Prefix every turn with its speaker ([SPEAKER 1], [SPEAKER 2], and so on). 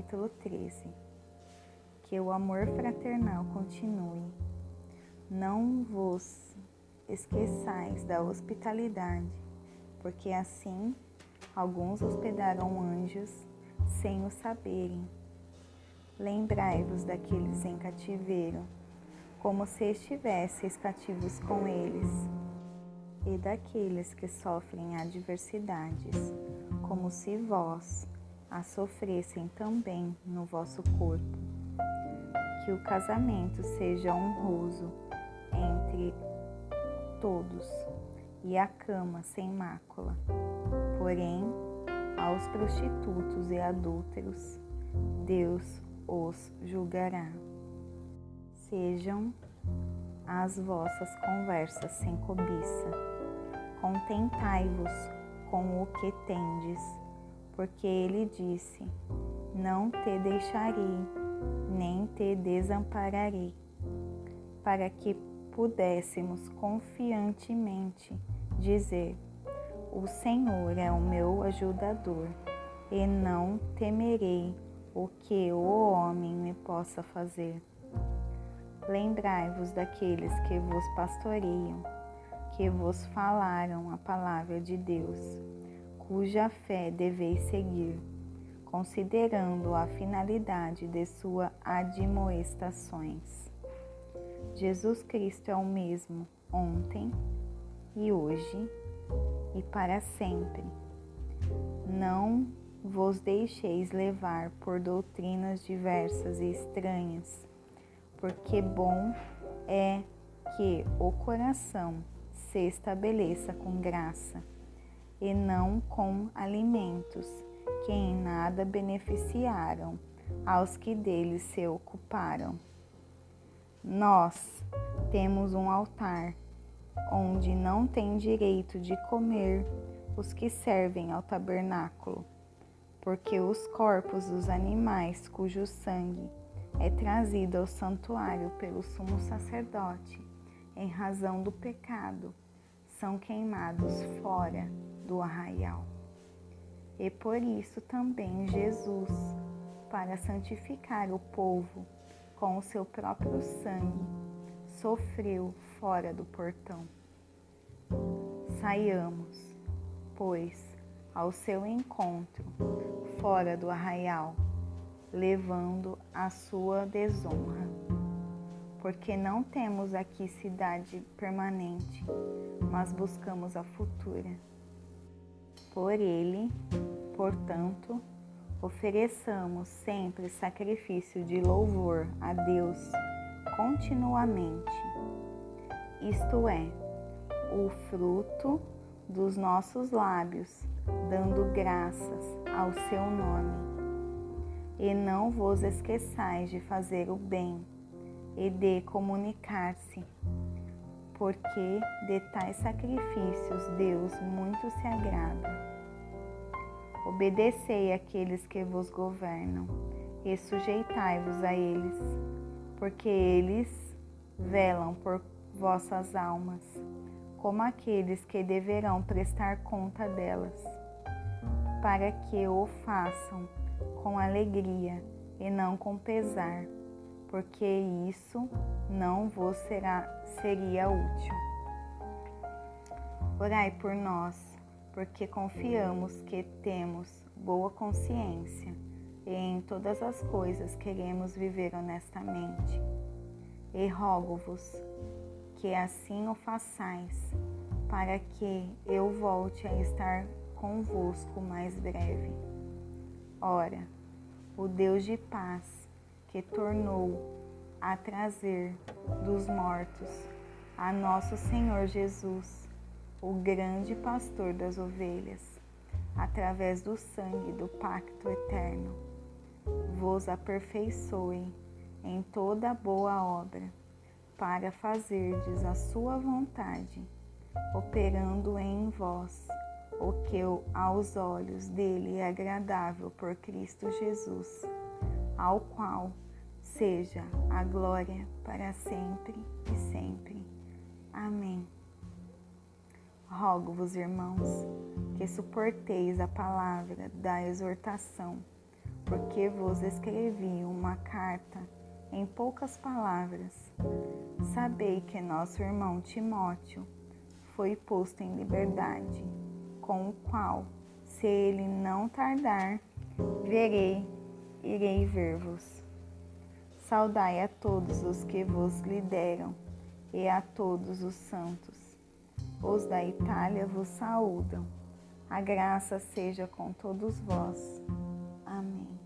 [SPEAKER 1] capítulo 13. Que o amor fraternal continue. Não vos esqueçais da hospitalidade, porque assim alguns hospedaram anjos sem o saberem. Lembrai-vos daqueles em cativeiro, como se estivesseis cativos com eles, e daqueles que sofrem adversidades, como se vós a sofressem também no vosso corpo. Que o casamento seja honroso entre todos e a cama sem mácula. Porém, aos prostitutos e adúlteros, Deus os julgará. Sejam as vossas conversas sem cobiça. Contentai-vos com o que tendes, porque ele disse: Não te deixarei, nem te desampararei, para que pudéssemos confiantemente dizer: O Senhor é o meu ajudador, e não temerei o que o homem me possa fazer. Lembrai-vos daqueles que vos pastoreiam, que vos falaram a palavra de Deus, cuja fé deveis seguir, considerando a finalidade de suas admoestações. Jesus Cristo é o mesmo ontem e hoje e para sempre. Não vos deixeis levar por doutrinas diversas e estranhas, porque bom é que o coração se estabeleça com graça e não com alimentos que em nada beneficiaram aos que deles se ocuparam. Nós temos um altar onde não tem direito de comer os que servem ao tabernáculo, porque os corpos dos animais cujo sangue é trazido ao santuário pelo sumo sacerdote em razão do pecado são queimados fora do arraial. E por isso também Jesus, para santificar o povo, com o seu próprio sangue, sofreu fora do portão. Saiamos, pois, ao seu encontro, fora do arraial, levando a sua desonra. Porque não temos aqui cidade permanente, mas buscamos a futura. Por ele, portanto, ofereçamos sempre sacrifício de louvor a Deus continuamente, isto é, o fruto dos nossos lábios, dando graças ao seu nome. E não vos esqueçais de fazer o bem e de comunicar-se, porque de tais sacrifícios Deus muito se agrada. Obedecei àqueles que vos governam e sujeitai-vos a eles, porque eles velam por vossas almas, como aqueles que deverão prestar conta delas, para que o façam com alegria e não com pesar, porque isso não vos será, seria útil. Orai por nós porque confiamos que temos boa consciência e em todas as coisas queremos viver honestamente. E rogo-vos que assim o façais, para que eu volte a estar convosco mais breve. Ora, o Deus de paz, que tornou a trazer dos mortos a nosso Senhor Jesus, o grande pastor das ovelhas, através do sangue do pacto eterno, vos aperfeiçoe em toda boa obra, para fazerdes a sua vontade, operando em vós o que aos olhos dele é agradável por Cristo Jesus, ao qual seja a glória para sempre e sempre. Amém. Rogo-vos, irmãos, que suporteis a palavra da exortação, porque vos escrevi uma carta em poucas palavras. Sabei que nosso irmão Timóteo foi posto em liberdade, com o qual, se ele não tardar, verei, irei ver-vos. Saudai a todos os que vos lideram e a todos os santos. Os da Itália vos saúdam. A graça seja com todos vós. Amém.